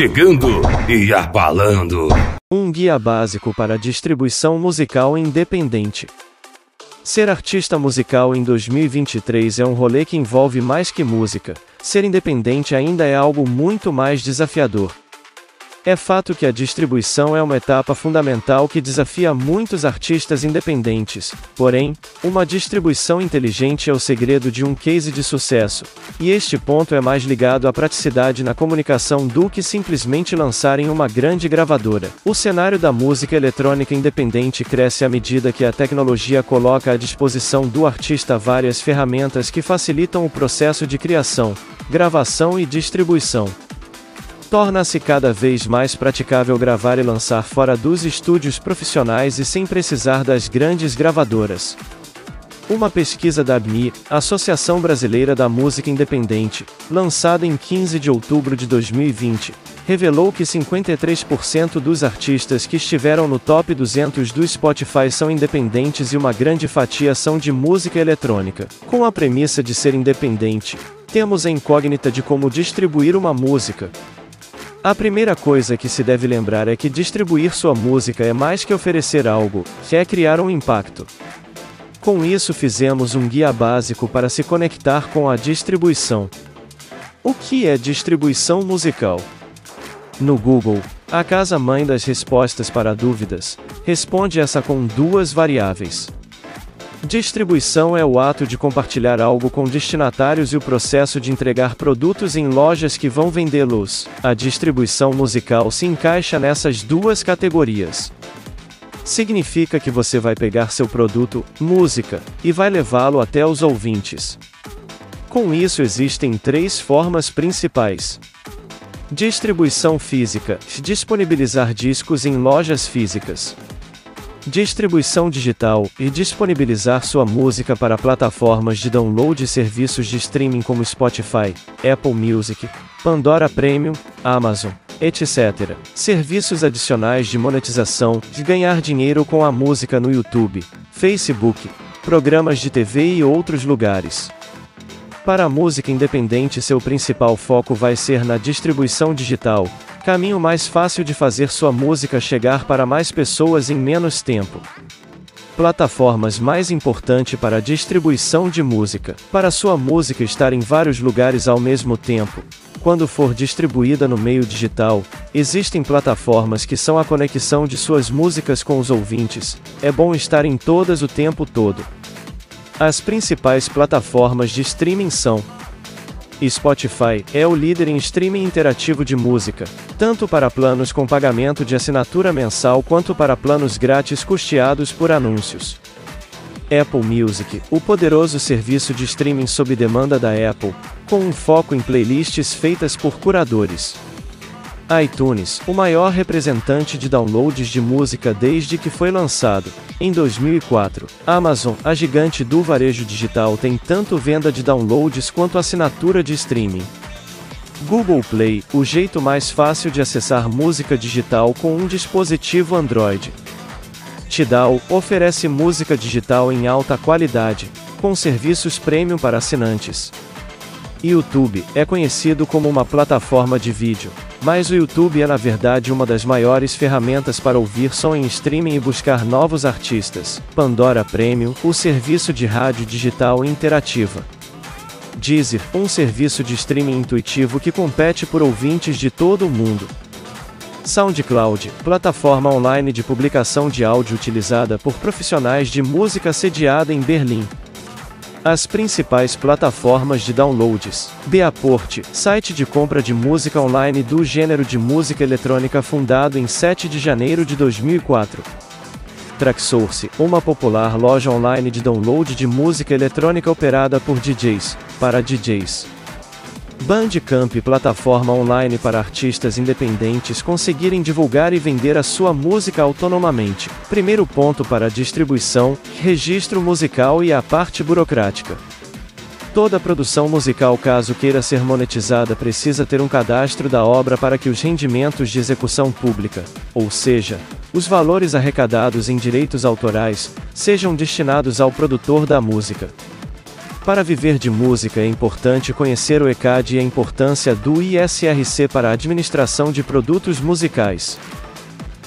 chegando e abalando. Um guia básico para distribuição musical independente. Ser artista musical em 2023 é um rolê que envolve mais que música. Ser independente ainda é algo muito mais desafiador. É fato que a distribuição é uma etapa fundamental que desafia muitos artistas independentes, porém, uma distribuição inteligente é o segredo de um case de sucesso, e este ponto é mais ligado à praticidade na comunicação do que simplesmente lançar em uma grande gravadora. O cenário da música eletrônica independente cresce à medida que a tecnologia coloca à disposição do artista várias ferramentas que facilitam o processo de criação, gravação e distribuição torna-se cada vez mais praticável gravar e lançar fora dos estúdios profissionais e sem precisar das grandes gravadoras. Uma pesquisa da ABMI, Associação Brasileira da Música Independente, lançada em 15 de outubro de 2020, revelou que 53% dos artistas que estiveram no top 200 do Spotify são independentes e uma grande fatia são de música eletrônica. Com a premissa de ser independente, temos a incógnita de como distribuir uma música, a primeira coisa que se deve lembrar é que distribuir sua música é mais que oferecer algo, é criar um impacto. Com isso, fizemos um guia básico para se conectar com a distribuição. O que é distribuição musical? No Google, a casa-mãe das respostas para dúvidas, responde essa com duas variáveis. Distribuição é o ato de compartilhar algo com destinatários e o processo de entregar produtos em lojas que vão vendê-los. A distribuição musical se encaixa nessas duas categorias. Significa que você vai pegar seu produto, música, e vai levá-lo até os ouvintes. Com isso existem três formas principais. Distribuição física, disponibilizar discos em lojas físicas distribuição digital e disponibilizar sua música para plataformas de download e serviços de streaming como Spotify, Apple Music, Pandora Premium, Amazon, etc. Serviços adicionais de monetização, de ganhar dinheiro com a música no YouTube, Facebook, programas de TV e outros lugares. Para a música independente, seu principal foco vai ser na distribuição digital, caminho mais fácil de fazer sua música chegar para mais pessoas em menos tempo. Plataformas mais importante para a distribuição de música. Para sua música estar em vários lugares ao mesmo tempo, quando for distribuída no meio digital, existem plataformas que são a conexão de suas músicas com os ouvintes. É bom estar em todas o tempo todo. As principais plataformas de streaming são Spotify é o líder em streaming interativo de música, tanto para planos com pagamento de assinatura mensal quanto para planos grátis custeados por anúncios. Apple Music, o poderoso serviço de streaming sob demanda da Apple, com um foco em playlists feitas por curadores iTunes, o maior representante de downloads de música desde que foi lançado, em 2004. Amazon, a gigante do varejo digital, tem tanto venda de downloads quanto assinatura de streaming. Google Play, o jeito mais fácil de acessar música digital com um dispositivo Android. Tidal oferece música digital em alta qualidade, com serviços premium para assinantes. YouTube é conhecido como uma plataforma de vídeo, mas o YouTube é na verdade uma das maiores ferramentas para ouvir som em streaming e buscar novos artistas. Pandora Premium, o serviço de rádio digital interativa. Deezer, um serviço de streaming intuitivo que compete por ouvintes de todo o mundo. SoundCloud, plataforma online de publicação de áudio utilizada por profissionais de música sediada em Berlim. As principais plataformas de downloads. Beaport, site de compra de música online do gênero de música eletrônica fundado em 7 de janeiro de 2004. Tracksource, uma popular loja online de download de música eletrônica operada por DJs, para DJs. Bandcamp plataforma online para artistas independentes conseguirem divulgar e vender a sua música autonomamente. Primeiro ponto para a distribuição, registro musical e a parte burocrática. Toda produção musical, caso queira ser monetizada, precisa ter um cadastro da obra para que os rendimentos de execução pública, ou seja, os valores arrecadados em direitos autorais, sejam destinados ao produtor da música. Para viver de música é importante conhecer o ECAD e a importância do ISRC para a administração de produtos musicais.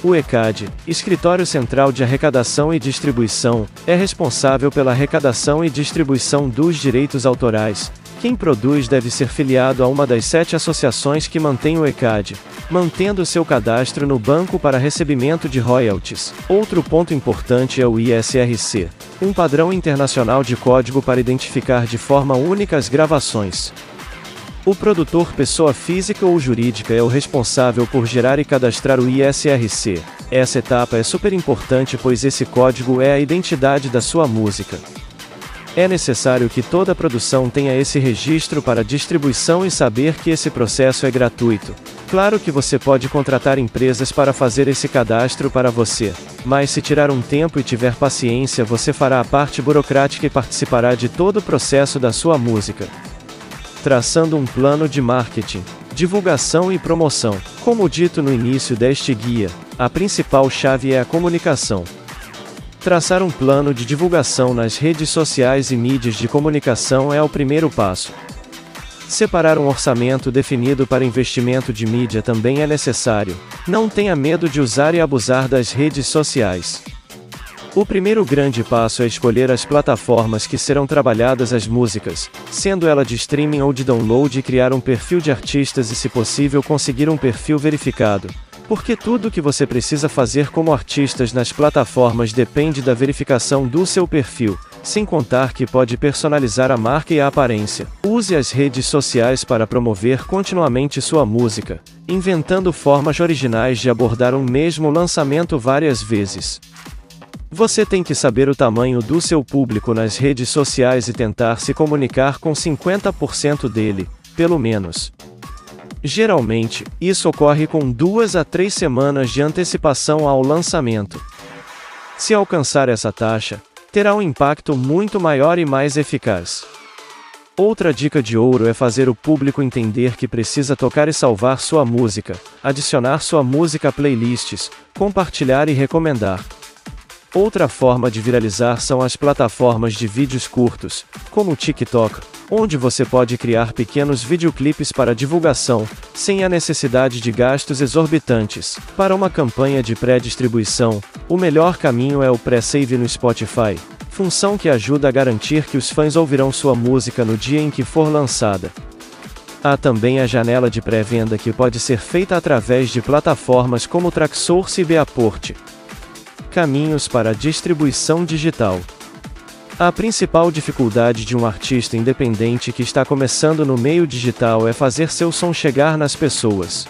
O ECAD, Escritório Central de Arrecadação e Distribuição, é responsável pela arrecadação e distribuição dos direitos autorais, quem produz deve ser filiado a uma das sete associações que mantém o ECAD, mantendo seu cadastro no banco para recebimento de royalties. Outro ponto importante é o ISRC, um padrão internacional de código para identificar de forma única as gravações. O produtor, pessoa física ou jurídica, é o responsável por gerar e cadastrar o ISRC. Essa etapa é super importante pois esse código é a identidade da sua música. É necessário que toda produção tenha esse registro para distribuição e saber que esse processo é gratuito. Claro que você pode contratar empresas para fazer esse cadastro para você, mas se tirar um tempo e tiver paciência, você fará a parte burocrática e participará de todo o processo da sua música. Traçando um plano de marketing, divulgação e promoção. Como dito no início deste guia, a principal chave é a comunicação. Traçar um plano de divulgação nas redes sociais e mídias de comunicação é o primeiro passo. Separar um orçamento definido para investimento de mídia também é necessário. Não tenha medo de usar e abusar das redes sociais. O primeiro grande passo é escolher as plataformas que serão trabalhadas as músicas, sendo ela de streaming ou de download e criar um perfil de artistas e se possível conseguir um perfil verificado. Porque tudo o que você precisa fazer como artistas nas plataformas depende da verificação do seu perfil, sem contar que pode personalizar a marca e a aparência. Use as redes sociais para promover continuamente sua música, inventando formas originais de abordar um mesmo lançamento várias vezes. Você tem que saber o tamanho do seu público nas redes sociais e tentar se comunicar com 50% dele, pelo menos. Geralmente, isso ocorre com duas a três semanas de antecipação ao lançamento. Se alcançar essa taxa, terá um impacto muito maior e mais eficaz. Outra dica de ouro é fazer o público entender que precisa tocar e salvar sua música, adicionar sua música a playlists, compartilhar e recomendar. Outra forma de viralizar são as plataformas de vídeos curtos, como o TikTok, onde você pode criar pequenos videoclipes para divulgação, sem a necessidade de gastos exorbitantes. Para uma campanha de pré-distribuição, o melhor caminho é o pré-save no Spotify, função que ajuda a garantir que os fãs ouvirão sua música no dia em que for lançada. Há também a janela de pré-venda que pode ser feita através de plataformas como Traxsource e Beaport. Caminhos para a distribuição digital. A principal dificuldade de um artista independente que está começando no meio digital é fazer seu som chegar nas pessoas.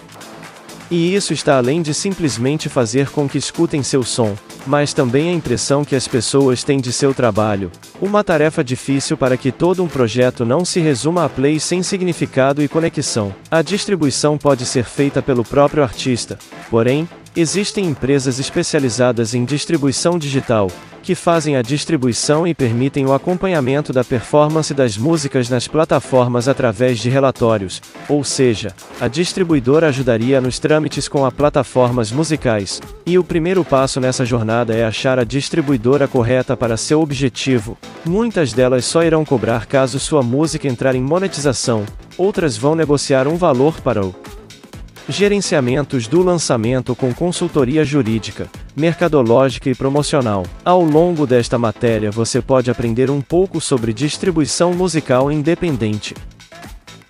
E isso está além de simplesmente fazer com que escutem seu som, mas também a impressão que as pessoas têm de seu trabalho. Uma tarefa difícil para que todo um projeto não se resuma a play sem significado e conexão. A distribuição pode ser feita pelo próprio artista, porém, existem empresas especializadas em distribuição digital, que fazem a distribuição e permitem o acompanhamento da performance das músicas nas plataformas através de relatórios, ou seja, a distribuidora ajudaria nos trâmites com as plataformas musicais, e o primeiro passo nessa jornada é achar a distribuidora correta para seu objetivo. Muitas delas só irão cobrar caso sua música entrar em monetização, outras vão negociar um valor para o Gerenciamentos do lançamento com consultoria jurídica, mercadológica e promocional. Ao longo desta matéria você pode aprender um pouco sobre distribuição musical independente.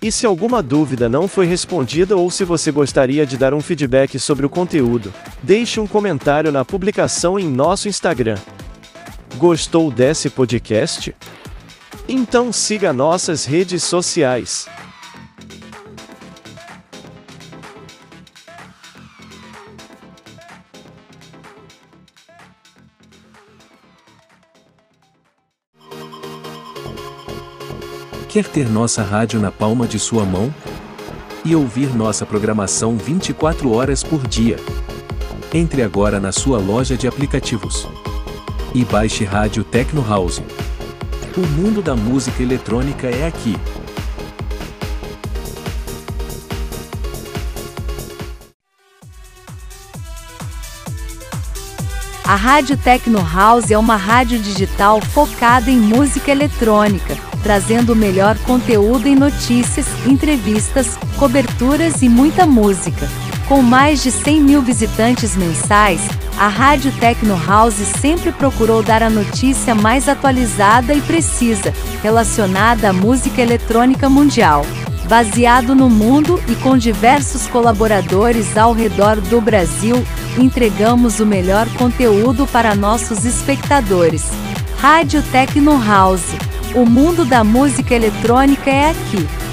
E se alguma dúvida não foi respondida ou se você gostaria de dar um feedback sobre o conteúdo, deixe um comentário na publicação em nosso Instagram. Gostou desse podcast? Então siga nossas redes sociais. Quer ter nossa rádio na palma de sua mão? E ouvir nossa programação 24 horas por dia? Entre agora na sua loja de aplicativos e baixe Rádio Tecno House. O mundo da música eletrônica é aqui. A Rádio Tecno House é uma rádio digital focada em música eletrônica trazendo o melhor conteúdo em notícias, entrevistas, coberturas e muita música. Com mais de 100 mil visitantes mensais, a Rádio Tecno House sempre procurou dar a notícia mais atualizada e precisa, relacionada à música eletrônica mundial. Baseado no mundo e com diversos colaboradores ao redor do Brasil, entregamos o melhor conteúdo para nossos espectadores. Rádio Tecno House. O mundo da música eletrônica é aqui.